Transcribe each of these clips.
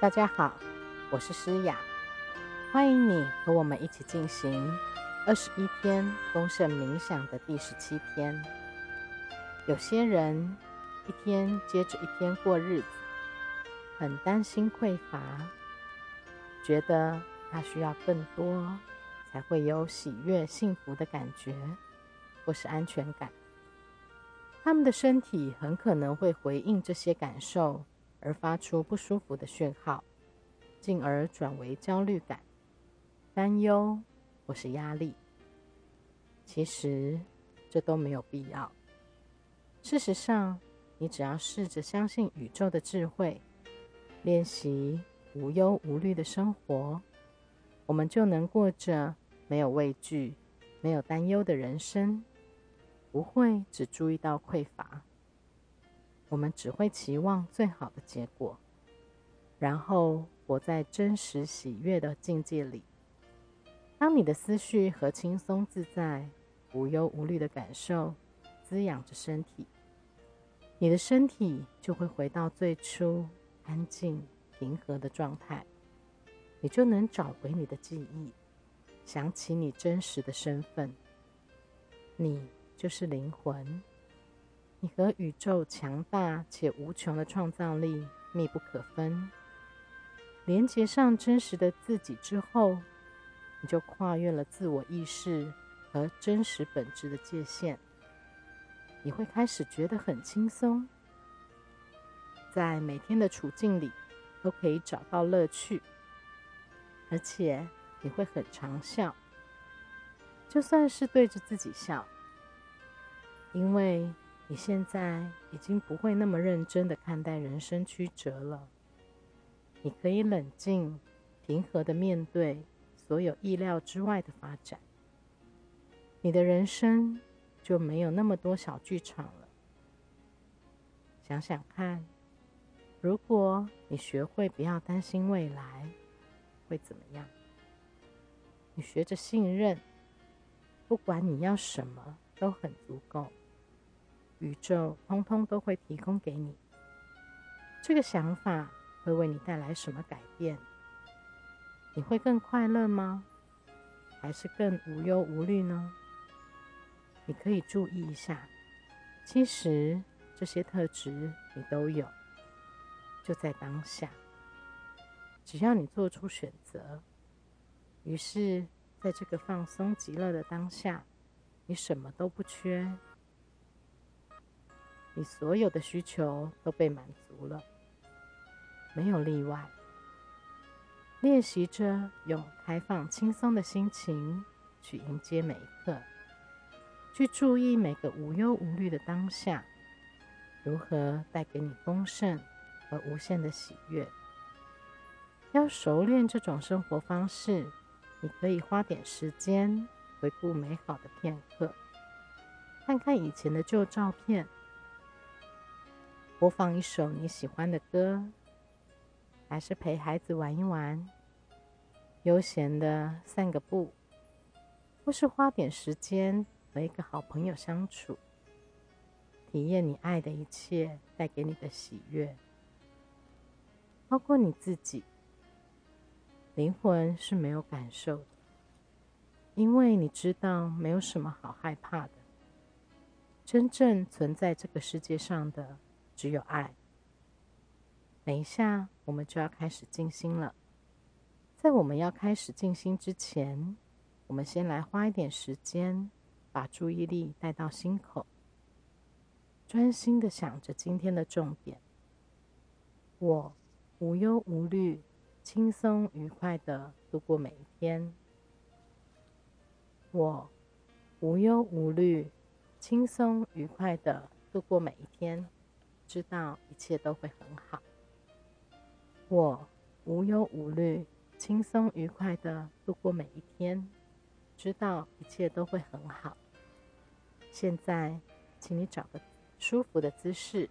大家好，我是诗雅，欢迎你和我们一起进行二十一天丰盛冥想的第十七天。有些人一天接着一天过日子，很担心匮乏，觉得他需要更多才会有喜悦、幸福的感觉，或是安全感。他们的身体很可能会回应这些感受。而发出不舒服的讯号，进而转为焦虑感、担忧或是压力。其实这都没有必要。事实上，你只要试着相信宇宙的智慧，练习无忧无虑的生活，我们就能过着没有畏惧、没有担忧的人生，不会只注意到匮乏。我们只会期望最好的结果，然后活在真实喜悦的境界里。当你的思绪和轻松自在、无忧无虑的感受滋养着身体，你的身体就会回到最初安静平和的状态。你就能找回你的记忆，想起你真实的身份。你就是灵魂。你和宇宙强大且无穷的创造力密不可分。连接上真实的自己之后，你就跨越了自我意识和真实本质的界限。你会开始觉得很轻松，在每天的处境里都可以找到乐趣，而且你会很常笑，就算是对着自己笑，因为。你现在已经不会那么认真的看待人生曲折了，你可以冷静、平和的面对所有意料之外的发展。你的人生就没有那么多小剧场了。想想看，如果你学会不要担心未来，会怎么样？你学着信任，不管你要什么都很足够。宇宙通通都会提供给你。这个想法会为你带来什么改变？你会更快乐吗？还是更无忧无虑呢？你可以注意一下，其实这些特质你都有，就在当下。只要你做出选择，于是在这个放松极乐的当下，你什么都不缺。你所有的需求都被满足了，没有例外。练习着用开放、轻松的心情去迎接每一刻，去注意每个无忧无虑的当下，如何带给你丰盛和无限的喜悦。要熟练这种生活方式，你可以花点时间回顾美好的片刻，看看以前的旧照片。播放一首你喜欢的歌，还是陪孩子玩一玩，悠闲的散个步，或是花点时间和一个好朋友相处，体验你爱的一切带给你的喜悦，包括你自己。灵魂是没有感受的，因为你知道没有什么好害怕的。真正存在这个世界上的。只有爱。等一下，我们就要开始静心了。在我们要开始静心之前，我们先来花一点时间，把注意力带到心口，专心的想着今天的重点。我无忧无虑、轻松愉快的度过每一天。我无忧无虑、轻松愉快的度过每一天。知道一切都会很好，我无忧无虑、轻松愉快的度过每一天。知道一切都会很好。现在，请你找个舒服的姿势，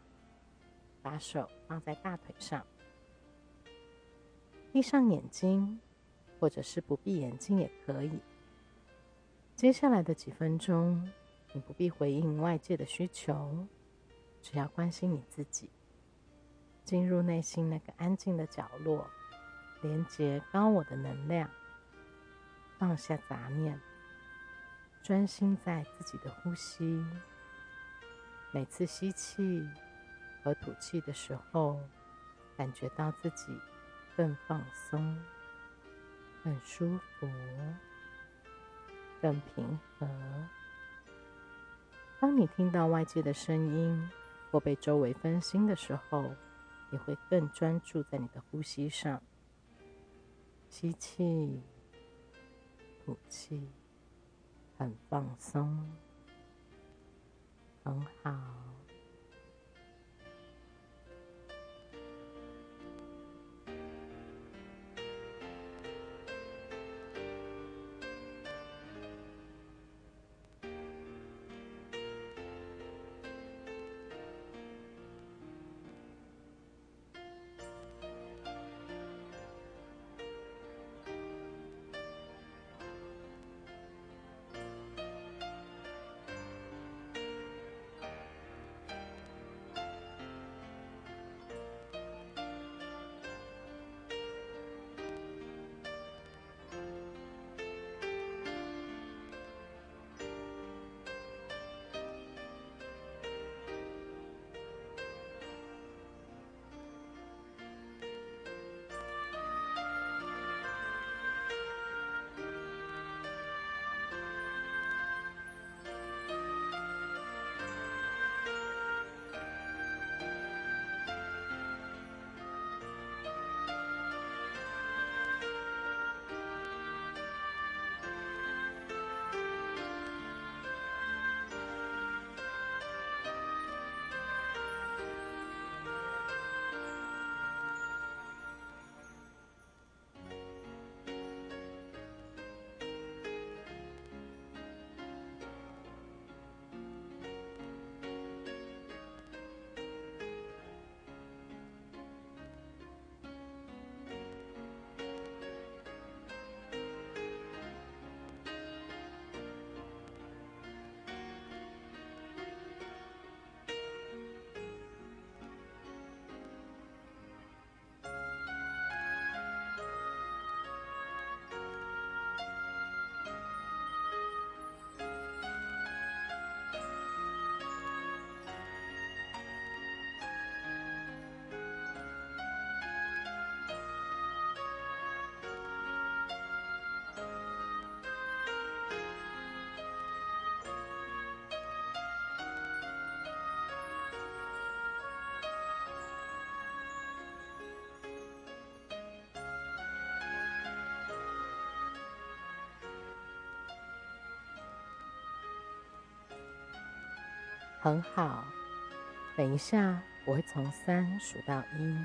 把手放在大腿上，闭上眼睛，或者是不闭眼睛也可以。接下来的几分钟，你不必回应外界的需求。只要关心你自己，进入内心那个安静的角落，连接高我的能量，放下杂念，专心在自己的呼吸。每次吸气和吐气的时候，感觉到自己更放松、更舒服、更平和。当你听到外界的声音或被周围分心的时候，你会更专注在你的呼吸上。吸气，吐气，很放松，很好。很好，等一下我会从三数到一，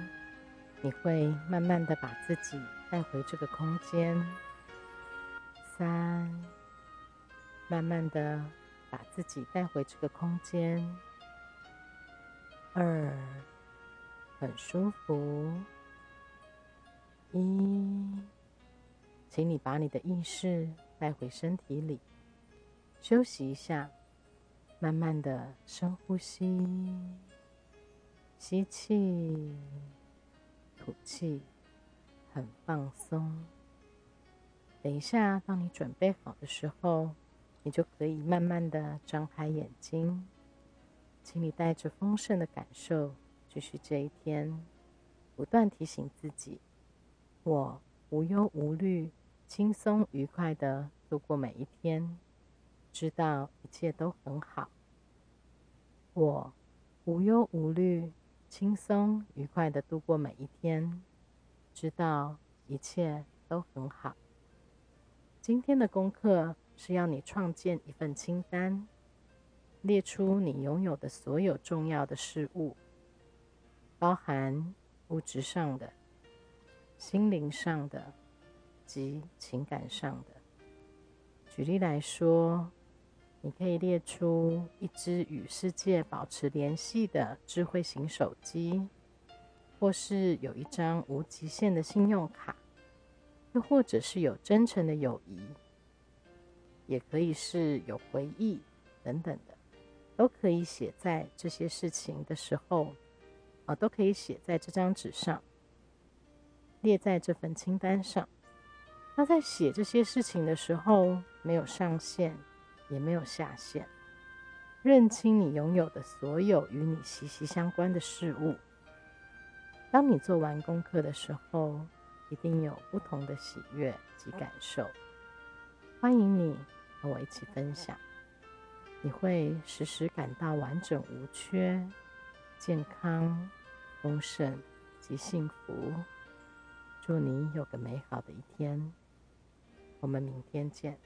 你会慢慢的把自己带回这个空间。三，慢慢的把自己带回这个空间。二，很舒服。一，请你把你的意识带回身体里，休息一下。慢慢的深呼吸，吸气，吐气，很放松。等一下，当你准备好的时候，你就可以慢慢的张开眼睛。请你带着丰盛的感受继续这一天，不断提醒自己：我无忧无虑、轻松愉快的度过每一天。知道一切都很好，我无忧无虑、轻松愉快的度过每一天。知道一切都很好。今天的功课是要你创建一份清单，列出你拥有的所有重要的事物，包含物质上的、心灵上的及情感上的。举例来说。你可以列出一只与世界保持联系的智慧型手机，或是有一张无极限的信用卡，又或者是有真诚的友谊，也可以是有回忆等等的，都可以写在这些事情的时候，啊，都可以写在这张纸上，列在这份清单上。那在写这些事情的时候，没有上限，也没有下限，认清你拥有的所有与你息息相关的事物。当你做完功课的时候，一定有不同的喜悦及感受。欢迎你和我一起分享，你会时时感到完整无缺、健康、丰盛及幸福。祝你有个美好的一天。我们明天见。